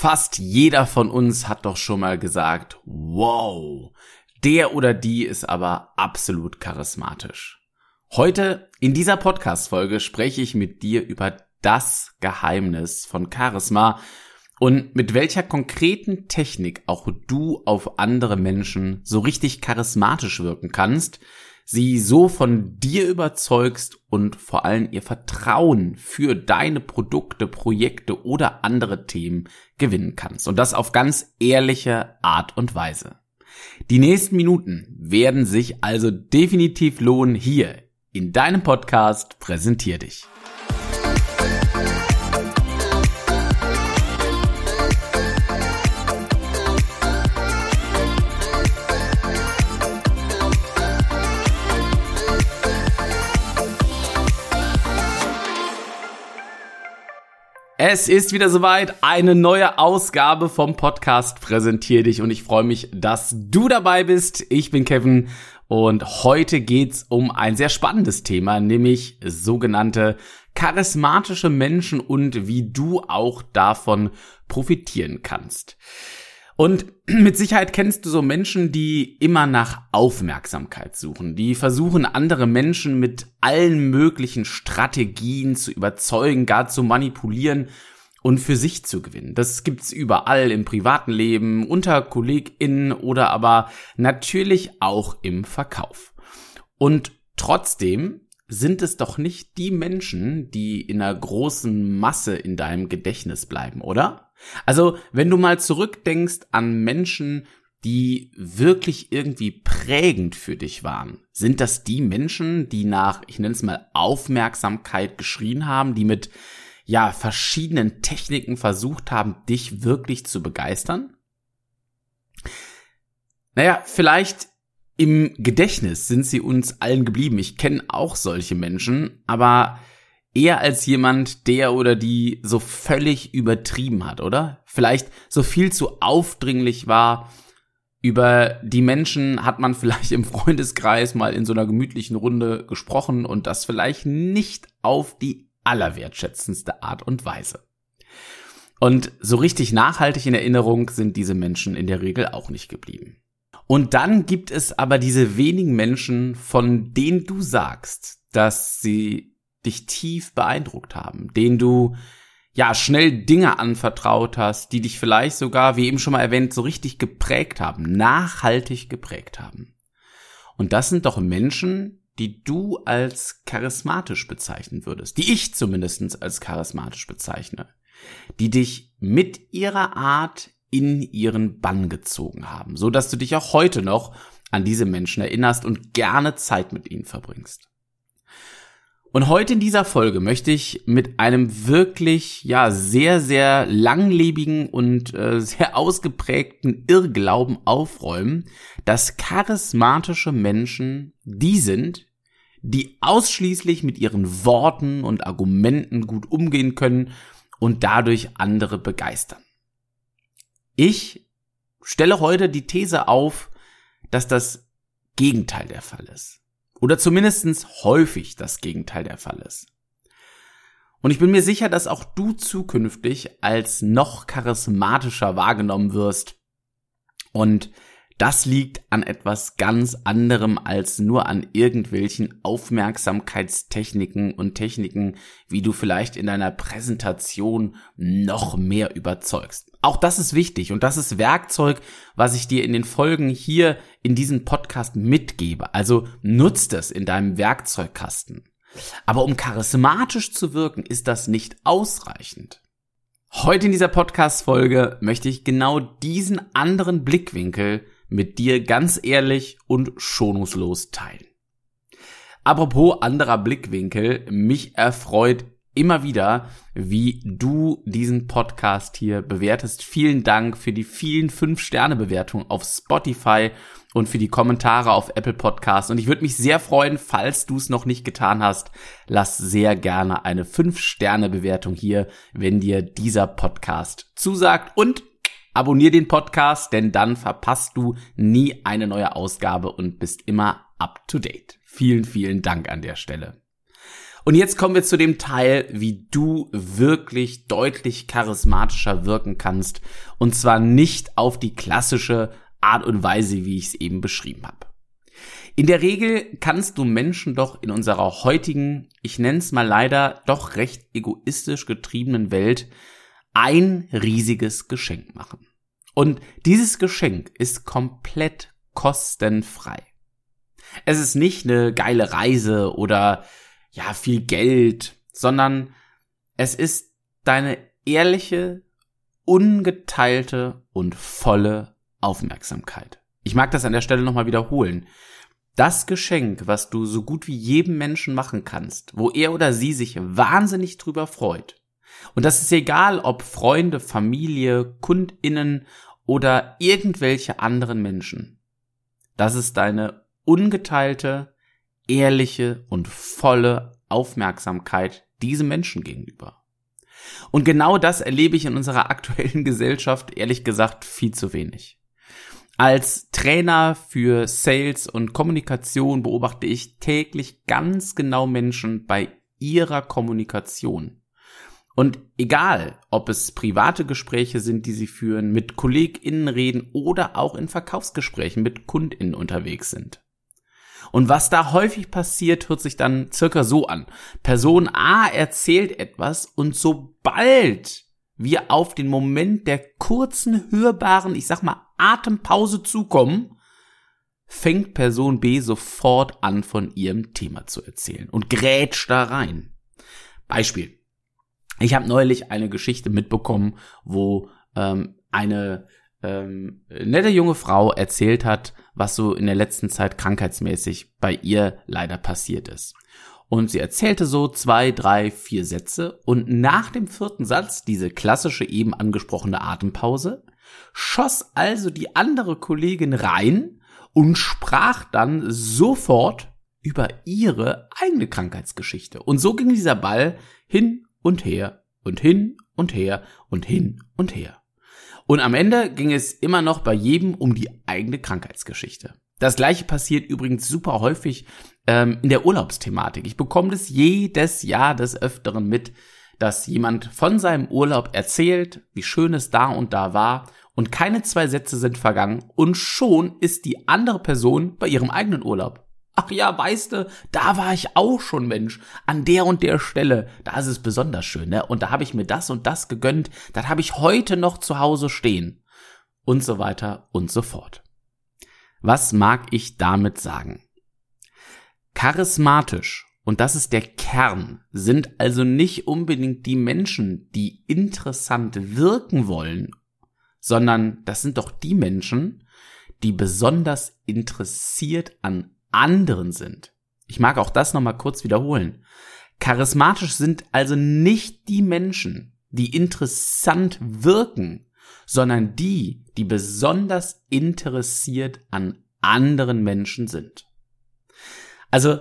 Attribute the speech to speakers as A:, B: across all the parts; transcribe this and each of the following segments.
A: Fast jeder von uns hat doch schon mal gesagt, wow, der oder die ist aber absolut charismatisch. Heute in dieser Podcast-Folge spreche ich mit dir über das Geheimnis von Charisma und mit welcher konkreten Technik auch du auf andere Menschen so richtig charismatisch wirken kannst, sie so von dir überzeugst und vor allem ihr Vertrauen für deine Produkte, Projekte oder andere Themen gewinnen kannst. Und das auf ganz ehrliche Art und Weise. Die nächsten Minuten werden sich also definitiv lohnen hier in deinem Podcast Präsentier dich. Es ist wieder soweit, eine neue Ausgabe vom Podcast Präsentier dich und ich freue mich, dass du dabei bist. Ich bin Kevin und heute geht's um ein sehr spannendes Thema, nämlich sogenannte charismatische Menschen und wie du auch davon profitieren kannst. Und mit Sicherheit kennst du so Menschen, die immer nach Aufmerksamkeit suchen, die versuchen, andere Menschen mit allen möglichen Strategien zu überzeugen, gar zu manipulieren und für sich zu gewinnen. Das gibt's überall im privaten Leben, unter KollegInnen oder aber natürlich auch im Verkauf. Und trotzdem sind es doch nicht die Menschen, die in einer großen Masse in deinem Gedächtnis bleiben, oder? Also, wenn du mal zurückdenkst an Menschen, die wirklich irgendwie prägend für dich waren, sind das die Menschen, die nach, ich nenne es mal, Aufmerksamkeit geschrien haben, die mit ja verschiedenen Techniken versucht haben, dich wirklich zu begeistern? Naja, vielleicht im Gedächtnis sind sie uns allen geblieben. Ich kenne auch solche Menschen, aber eher als jemand, der oder die so völlig übertrieben hat, oder? Vielleicht so viel zu aufdringlich war. Über die Menschen hat man vielleicht im Freundeskreis mal in so einer gemütlichen Runde gesprochen und das vielleicht nicht auf die allerwertschätzendste Art und Weise. Und so richtig nachhaltig in Erinnerung sind diese Menschen in der Regel auch nicht geblieben. Und dann gibt es aber diese wenigen Menschen, von denen du sagst, dass sie dich tief beeindruckt haben, denen du ja schnell Dinge anvertraut hast, die dich vielleicht sogar, wie eben schon mal erwähnt, so richtig geprägt haben, nachhaltig geprägt haben. Und das sind doch Menschen, die du als charismatisch bezeichnen würdest, die ich zumindest als charismatisch bezeichne, die dich mit ihrer Art in ihren Bann gezogen haben, so dass du dich auch heute noch an diese Menschen erinnerst und gerne Zeit mit ihnen verbringst. Und heute in dieser Folge möchte ich mit einem wirklich, ja, sehr, sehr langlebigen und äh, sehr ausgeprägten Irrglauben aufräumen, dass charismatische Menschen die sind, die ausschließlich mit ihren Worten und Argumenten gut umgehen können und dadurch andere begeistern. Ich stelle heute die These auf, dass das Gegenteil der Fall ist. Oder zumindestens häufig das Gegenteil der Fall ist. Und ich bin mir sicher, dass auch du zukünftig als noch charismatischer wahrgenommen wirst. Und das liegt an etwas ganz anderem als nur an irgendwelchen Aufmerksamkeitstechniken und Techniken, wie du vielleicht in deiner Präsentation noch mehr überzeugst. Auch das ist wichtig und das ist Werkzeug, was ich dir in den Folgen hier in diesem Podcast mitgebe. Also nutzt es in deinem Werkzeugkasten. Aber um charismatisch zu wirken, ist das nicht ausreichend. Heute in dieser Podcast-Folge möchte ich genau diesen anderen Blickwinkel mit dir ganz ehrlich und schonungslos teilen. Apropos anderer Blickwinkel, mich erfreut immer wieder, wie du diesen Podcast hier bewertest. Vielen Dank für die vielen 5-Sterne-Bewertungen auf Spotify und für die Kommentare auf Apple Podcasts. Und ich würde mich sehr freuen, falls du es noch nicht getan hast, lass sehr gerne eine 5-Sterne-Bewertung hier, wenn dir dieser Podcast zusagt. Und Abonnier den Podcast, denn dann verpasst du nie eine neue Ausgabe und bist immer up to date. Vielen, vielen Dank an der Stelle. Und jetzt kommen wir zu dem Teil, wie du wirklich deutlich charismatischer wirken kannst. Und zwar nicht auf die klassische Art und Weise, wie ich es eben beschrieben habe. In der Regel kannst du Menschen doch in unserer heutigen, ich nenne es mal leider, doch recht egoistisch getriebenen Welt ein riesiges Geschenk machen. Und dieses Geschenk ist komplett kostenfrei. Es ist nicht eine geile Reise oder ja, viel Geld, sondern es ist deine ehrliche, ungeteilte und volle Aufmerksamkeit. Ich mag das an der Stelle nochmal wiederholen. Das Geschenk, was du so gut wie jedem Menschen machen kannst, wo er oder sie sich wahnsinnig drüber freut. Und das ist egal, ob Freunde, Familie, Kundinnen oder irgendwelche anderen Menschen. Das ist deine ungeteilte, ehrliche und volle Aufmerksamkeit diesem Menschen gegenüber. Und genau das erlebe ich in unserer aktuellen Gesellschaft ehrlich gesagt viel zu wenig. Als Trainer für Sales und Kommunikation beobachte ich täglich ganz genau Menschen bei ihrer Kommunikation. Und egal, ob es private Gespräche sind, die sie führen, mit KollegInnen reden oder auch in Verkaufsgesprächen mit KundInnen unterwegs sind. Und was da häufig passiert, hört sich dann circa so an. Person A erzählt etwas und sobald wir auf den Moment der kurzen, hörbaren, ich sag mal, Atempause zukommen, fängt Person B sofort an, von ihrem Thema zu erzählen und grätscht da rein. Beispiel. Ich habe neulich eine Geschichte mitbekommen, wo ähm, eine ähm, nette junge Frau erzählt hat, was so in der letzten Zeit krankheitsmäßig bei ihr leider passiert ist. Und sie erzählte so zwei, drei, vier Sätze und nach dem vierten Satz, diese klassische eben angesprochene Atempause, schoss also die andere Kollegin rein und sprach dann sofort über ihre eigene Krankheitsgeschichte. Und so ging dieser Ball hin und her und hin und her und hin und her. Und am Ende ging es immer noch bei jedem um die eigene Krankheitsgeschichte. Das gleiche passiert übrigens super häufig ähm, in der Urlaubsthematik. Ich bekomme das jedes Jahr des Öfteren mit, dass jemand von seinem Urlaub erzählt, wie schön es da und da war und keine zwei Sätze sind vergangen und schon ist die andere Person bei ihrem eigenen Urlaub. Ach ja, weißt du, da war ich auch schon Mensch. An der und der Stelle, da ist es besonders schön, ne? Und da habe ich mir das und das gegönnt. Das habe ich heute noch zu Hause stehen. Und so weiter und so fort. Was mag ich damit sagen? Charismatisch, und das ist der Kern, sind also nicht unbedingt die Menschen, die interessant wirken wollen, sondern das sind doch die Menschen, die besonders interessiert an anderen sind. Ich mag auch das nochmal kurz wiederholen. Charismatisch sind also nicht die Menschen, die interessant wirken, sondern die, die besonders interessiert an anderen Menschen sind. Also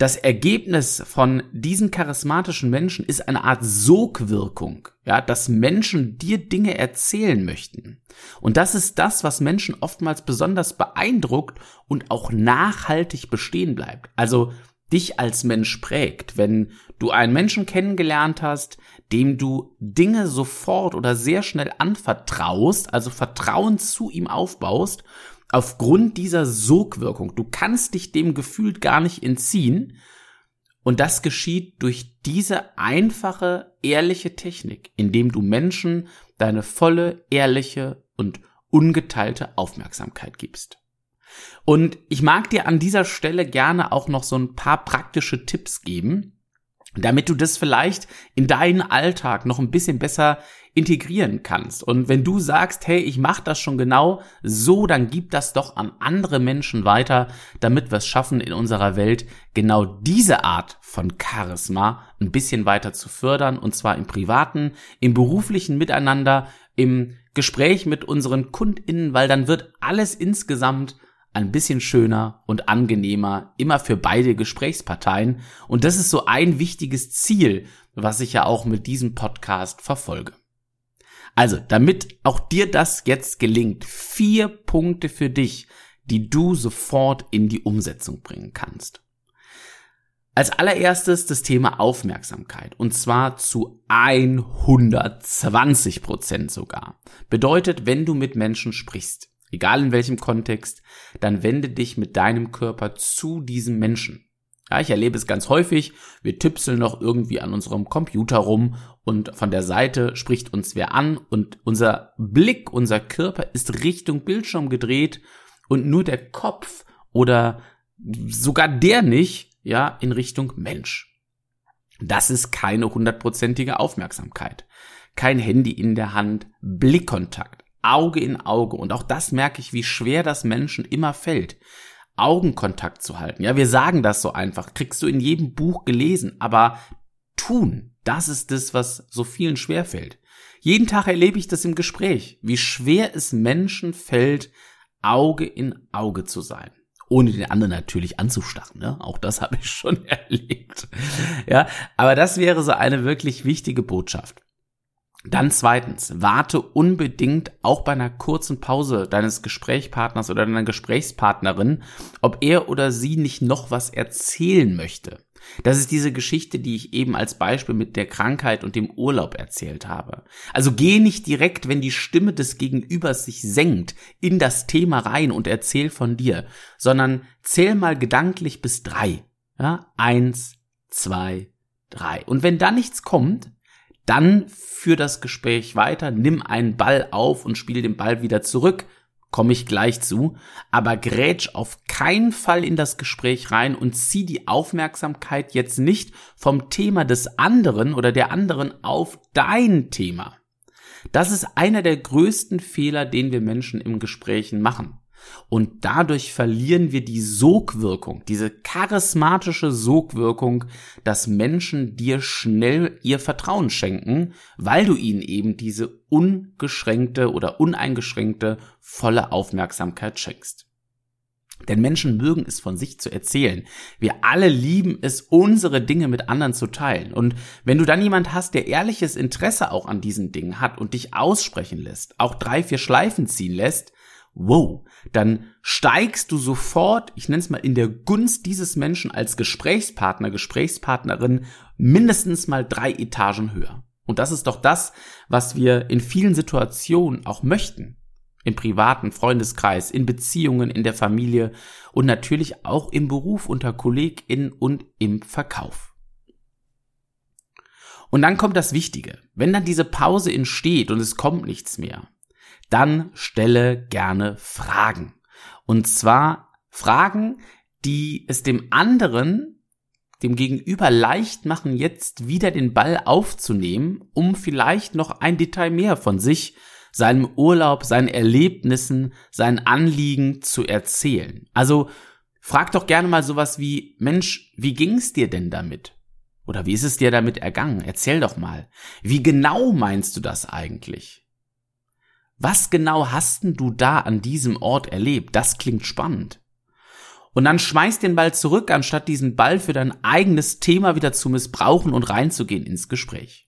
A: das Ergebnis von diesen charismatischen Menschen ist eine Art Sogwirkung, ja, dass Menschen dir Dinge erzählen möchten. Und das ist das, was Menschen oftmals besonders beeindruckt und auch nachhaltig bestehen bleibt. Also dich als Mensch prägt, wenn du einen Menschen kennengelernt hast, dem du Dinge sofort oder sehr schnell anvertraust, also Vertrauen zu ihm aufbaust aufgrund dieser Sogwirkung. Du kannst dich dem Gefühl gar nicht entziehen. Und das geschieht durch diese einfache, ehrliche Technik, indem du Menschen deine volle, ehrliche und ungeteilte Aufmerksamkeit gibst. Und ich mag dir an dieser Stelle gerne auch noch so ein paar praktische Tipps geben, damit du das vielleicht in deinen Alltag noch ein bisschen besser integrieren kannst. Und wenn du sagst, hey, ich mache das schon genau so, dann gib das doch an andere Menschen weiter, damit wir es schaffen, in unserer Welt genau diese Art von Charisma ein bisschen weiter zu fördern, und zwar im privaten, im beruflichen Miteinander, im Gespräch mit unseren KundInnen, weil dann wird alles insgesamt ein bisschen schöner und angenehmer, immer für beide Gesprächsparteien. Und das ist so ein wichtiges Ziel, was ich ja auch mit diesem Podcast verfolge. Also, damit auch dir das jetzt gelingt, vier Punkte für dich, die du sofort in die Umsetzung bringen kannst. Als allererstes das Thema Aufmerksamkeit und zwar zu 120 Prozent sogar. Bedeutet, wenn du mit Menschen sprichst, egal in welchem Kontext, dann wende dich mit deinem Körper zu diesem Menschen. Ja, ich erlebe es ganz häufig. Wir tipseln noch irgendwie an unserem Computer rum und von der Seite spricht uns wer an und unser Blick, unser Körper ist Richtung Bildschirm gedreht und nur der Kopf oder sogar der nicht ja, in Richtung Mensch. Das ist keine hundertprozentige Aufmerksamkeit. Kein Handy in der Hand, Blickkontakt, Auge in Auge. Und auch das merke ich, wie schwer das Menschen immer fällt. Augenkontakt zu halten. Ja, wir sagen das so einfach. Kriegst du in jedem Buch gelesen. Aber tun, das ist das, was so vielen schwer fällt. Jeden Tag erlebe ich das im Gespräch, wie schwer es Menschen fällt, Auge in Auge zu sein ohne den anderen natürlich anzustarren. Ne? Auch das habe ich schon erlebt. Ja, aber das wäre so eine wirklich wichtige Botschaft. Dann zweitens, warte unbedingt auch bei einer kurzen Pause deines Gesprächspartners oder deiner Gesprächspartnerin, ob er oder sie nicht noch was erzählen möchte. Das ist diese Geschichte, die ich eben als Beispiel mit der Krankheit und dem Urlaub erzählt habe. Also geh nicht direkt, wenn die Stimme des Gegenübers sich senkt, in das Thema rein und erzähl von dir, sondern zähl mal gedanklich bis drei. Ja? Eins, zwei, drei. Und wenn da nichts kommt, dann führ das Gespräch weiter, nimm einen Ball auf und spiel den Ball wieder zurück komme ich gleich zu, aber grätsch auf keinen Fall in das Gespräch rein und zieh die Aufmerksamkeit jetzt nicht vom Thema des anderen oder der anderen auf dein Thema. Das ist einer der größten Fehler, den wir Menschen im Gesprächen machen. Und dadurch verlieren wir die Sogwirkung, diese charismatische Sogwirkung, dass Menschen dir schnell ihr Vertrauen schenken, weil du ihnen eben diese ungeschränkte oder uneingeschränkte volle Aufmerksamkeit schenkst. Denn Menschen mögen es von sich zu erzählen. Wir alle lieben es, unsere Dinge mit anderen zu teilen. Und wenn du dann jemand hast, der ehrliches Interesse auch an diesen Dingen hat und dich aussprechen lässt, auch drei, vier Schleifen ziehen lässt, wow, dann steigst du sofort, ich nenne es mal in der Gunst dieses Menschen als Gesprächspartner, Gesprächspartnerin mindestens mal drei Etagen höher. Und das ist doch das, was wir in vielen Situationen auch möchten. Im privaten Freundeskreis, in Beziehungen, in der Familie und natürlich auch im Beruf unter KollegInnen und im Verkauf. Und dann kommt das Wichtige. Wenn dann diese Pause entsteht und es kommt nichts mehr, dann stelle gerne Fragen. Und zwar Fragen, die es dem anderen, dem Gegenüber leicht machen, jetzt wieder den Ball aufzunehmen, um vielleicht noch ein Detail mehr von sich, seinem Urlaub, seinen Erlebnissen, seinen Anliegen zu erzählen. Also frag doch gerne mal sowas wie, Mensch, wie ging's dir denn damit? Oder wie ist es dir damit ergangen? Erzähl doch mal. Wie genau meinst du das eigentlich? Was genau hast denn du da an diesem Ort erlebt? Das klingt spannend. Und dann schmeiß den Ball zurück, anstatt diesen Ball für dein eigenes Thema wieder zu missbrauchen und reinzugehen ins Gespräch.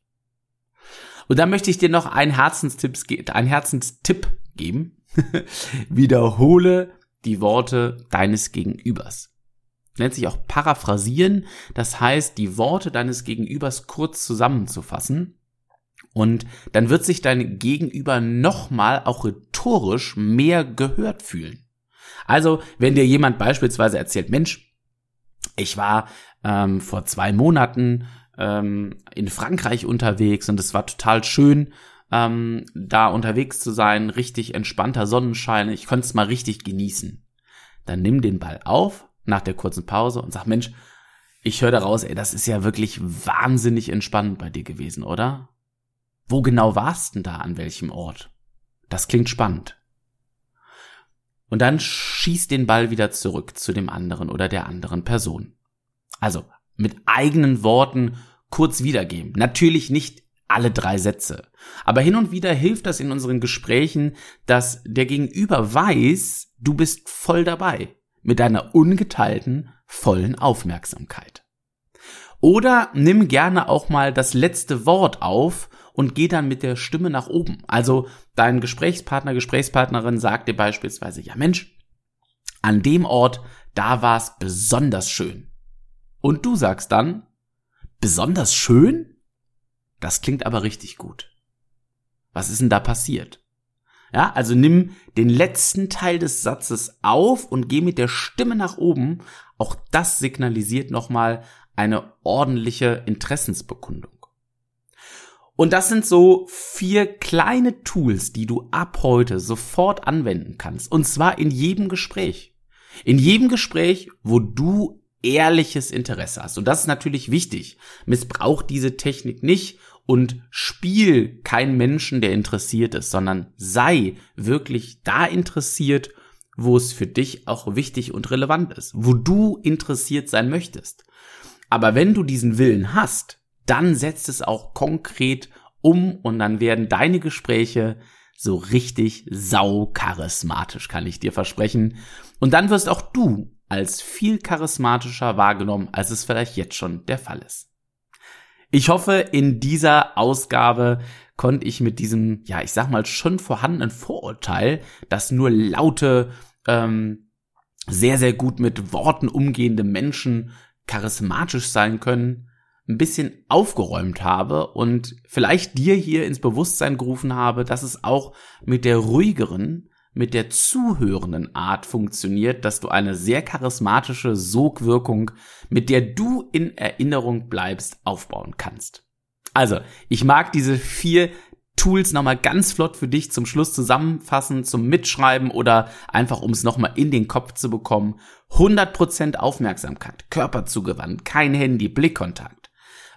A: Und dann möchte ich dir noch einen Herzenstipp, einen Herzenstipp geben. Wiederhole die Worte deines Gegenübers. Nennt sich auch paraphrasieren. Das heißt, die Worte deines Gegenübers kurz zusammenzufassen und dann wird sich dein Gegenüber nochmal auch rhetorisch mehr gehört fühlen. Also, wenn dir jemand beispielsweise erzählt, Mensch, ich war ähm, vor zwei Monaten ähm, in Frankreich unterwegs und es war total schön, ähm, da unterwegs zu sein, richtig entspannter Sonnenschein, ich konnte es mal richtig genießen. Dann nimm den Ball auf nach der kurzen Pause und sag, Mensch, ich höre daraus, ey, das ist ja wirklich wahnsinnig entspannend bei dir gewesen, oder? Wo genau warst denn da an welchem Ort? Das klingt spannend. Und dann schieß den Ball wieder zurück zu dem anderen oder der anderen Person. Also mit eigenen Worten kurz wiedergeben. Natürlich nicht alle drei Sätze. Aber hin und wieder hilft das in unseren Gesprächen, dass der Gegenüber weiß, du bist voll dabei. Mit deiner ungeteilten, vollen Aufmerksamkeit. Oder nimm gerne auch mal das letzte Wort auf und geh dann mit der Stimme nach oben. Also dein Gesprächspartner, Gesprächspartnerin sagt dir beispielsweise, ja Mensch, an dem Ort, da war es besonders schön. Und du sagst dann, besonders schön? Das klingt aber richtig gut. Was ist denn da passiert? Ja, also nimm den letzten Teil des Satzes auf und geh mit der Stimme nach oben. Auch das signalisiert nochmal eine ordentliche Interessensbekundung. Und das sind so vier kleine Tools, die du ab heute sofort anwenden kannst. Und zwar in jedem Gespräch. In jedem Gespräch, wo du ehrliches Interesse hast. Und das ist natürlich wichtig. Missbrauch diese Technik nicht und spiel kein Menschen, der interessiert ist, sondern sei wirklich da interessiert, wo es für dich auch wichtig und relevant ist, wo du interessiert sein möchtest. Aber wenn du diesen Willen hast, dann setzt es auch konkret um und dann werden deine Gespräche so richtig saucharismatisch, kann ich dir versprechen. Und dann wirst auch du als viel charismatischer wahrgenommen, als es vielleicht jetzt schon der Fall ist. Ich hoffe, in dieser Ausgabe konnte ich mit diesem, ja, ich sag mal, schon vorhandenen Vorurteil, dass nur laute, ähm, sehr, sehr gut mit Worten umgehende Menschen charismatisch sein können, ein bisschen aufgeräumt habe und vielleicht dir hier ins Bewusstsein gerufen habe, dass es auch mit der ruhigeren, mit der zuhörenden Art funktioniert, dass du eine sehr charismatische Sogwirkung, mit der du in Erinnerung bleibst, aufbauen kannst. Also, ich mag diese vier Tools nochmal ganz flott für dich zum Schluss zusammenfassen, zum Mitschreiben oder einfach um es nochmal in den Kopf zu bekommen. 100% Aufmerksamkeit, körperzugewandt, kein Handy, Blickkontakt.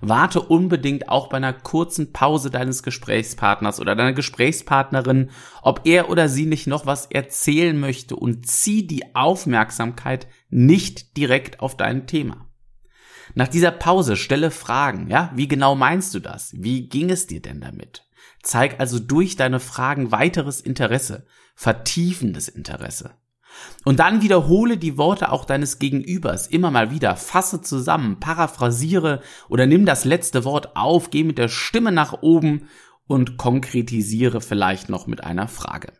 A: Warte unbedingt auch bei einer kurzen Pause deines Gesprächspartners oder deiner Gesprächspartnerin, ob er oder sie nicht noch was erzählen möchte und zieh die Aufmerksamkeit nicht direkt auf dein Thema. Nach dieser Pause stelle Fragen, ja? Wie genau meinst du das? Wie ging es dir denn damit? Zeig also durch deine Fragen weiteres Interesse, vertiefendes Interesse. Und dann wiederhole die Worte auch deines Gegenübers immer mal wieder, fasse zusammen, paraphrasiere oder nimm das letzte Wort auf, geh mit der Stimme nach oben und konkretisiere vielleicht noch mit einer Frage.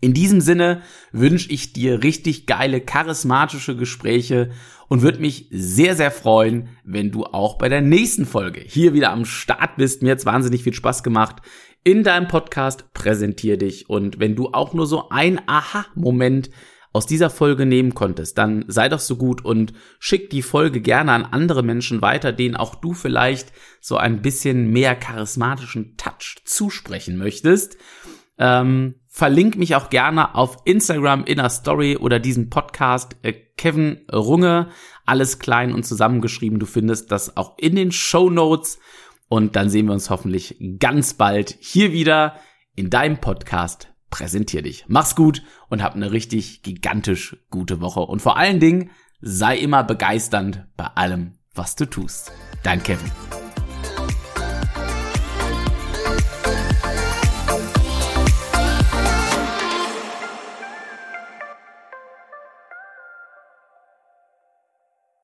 A: In diesem Sinne wünsche ich dir richtig geile, charismatische Gespräche und würde mich sehr, sehr freuen, wenn du auch bei der nächsten Folge hier wieder am Start bist. Mir hat's wahnsinnig viel Spaß gemacht in deinem Podcast Präsentier dich. Und wenn du auch nur so ein Aha-Moment aus dieser Folge nehmen konntest, dann sei doch so gut und schick die Folge gerne an andere Menschen weiter, denen auch du vielleicht so ein bisschen mehr charismatischen Touch zusprechen möchtest. Ähm, verlink mich auch gerne auf Instagram in der Story oder diesen Podcast äh, Kevin Runge, alles klein und zusammengeschrieben. Du findest das auch in den Show Notes. Und dann sehen wir uns hoffentlich ganz bald hier wieder in deinem Podcast. Präsentier dich. Mach's gut und hab eine richtig gigantisch gute Woche. Und vor allen Dingen sei immer begeisternd bei allem, was du tust. Dein Kevin.